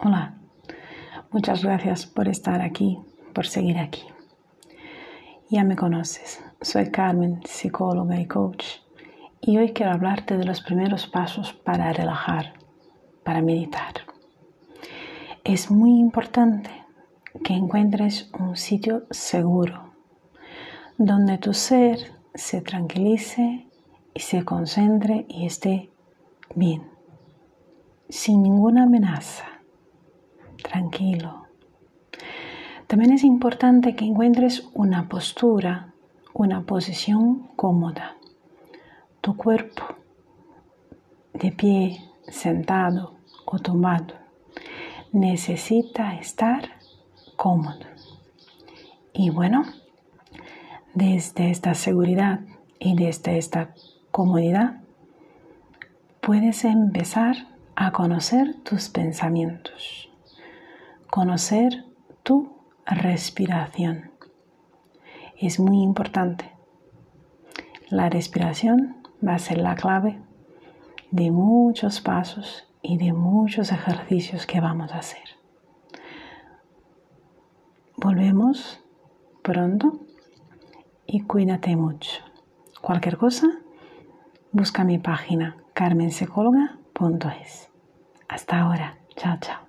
Hola, muchas gracias por estar aquí, por seguir aquí. Ya me conoces, soy Carmen, psicóloga y coach, y hoy quiero hablarte de los primeros pasos para relajar, para meditar. Es muy importante que encuentres un sitio seguro, donde tu ser se tranquilice y se concentre y esté bien, sin ninguna amenaza, tranquilo. También es importante que encuentres una postura, una posición cómoda. Tu cuerpo, de pie, sentado o tumbado, necesita estar cómodo. Y bueno, desde esta seguridad y desde esta comodidad, puedes empezar a conocer tus pensamientos, conocer tu respiración. Es muy importante. La respiración va a ser la clave de muchos pasos y de muchos ejercicios que vamos a hacer. Volvemos pronto y cuídate mucho. Cualquier cosa, busca mi página carmensecóloga.es. Hasta ahora. Chao, chao.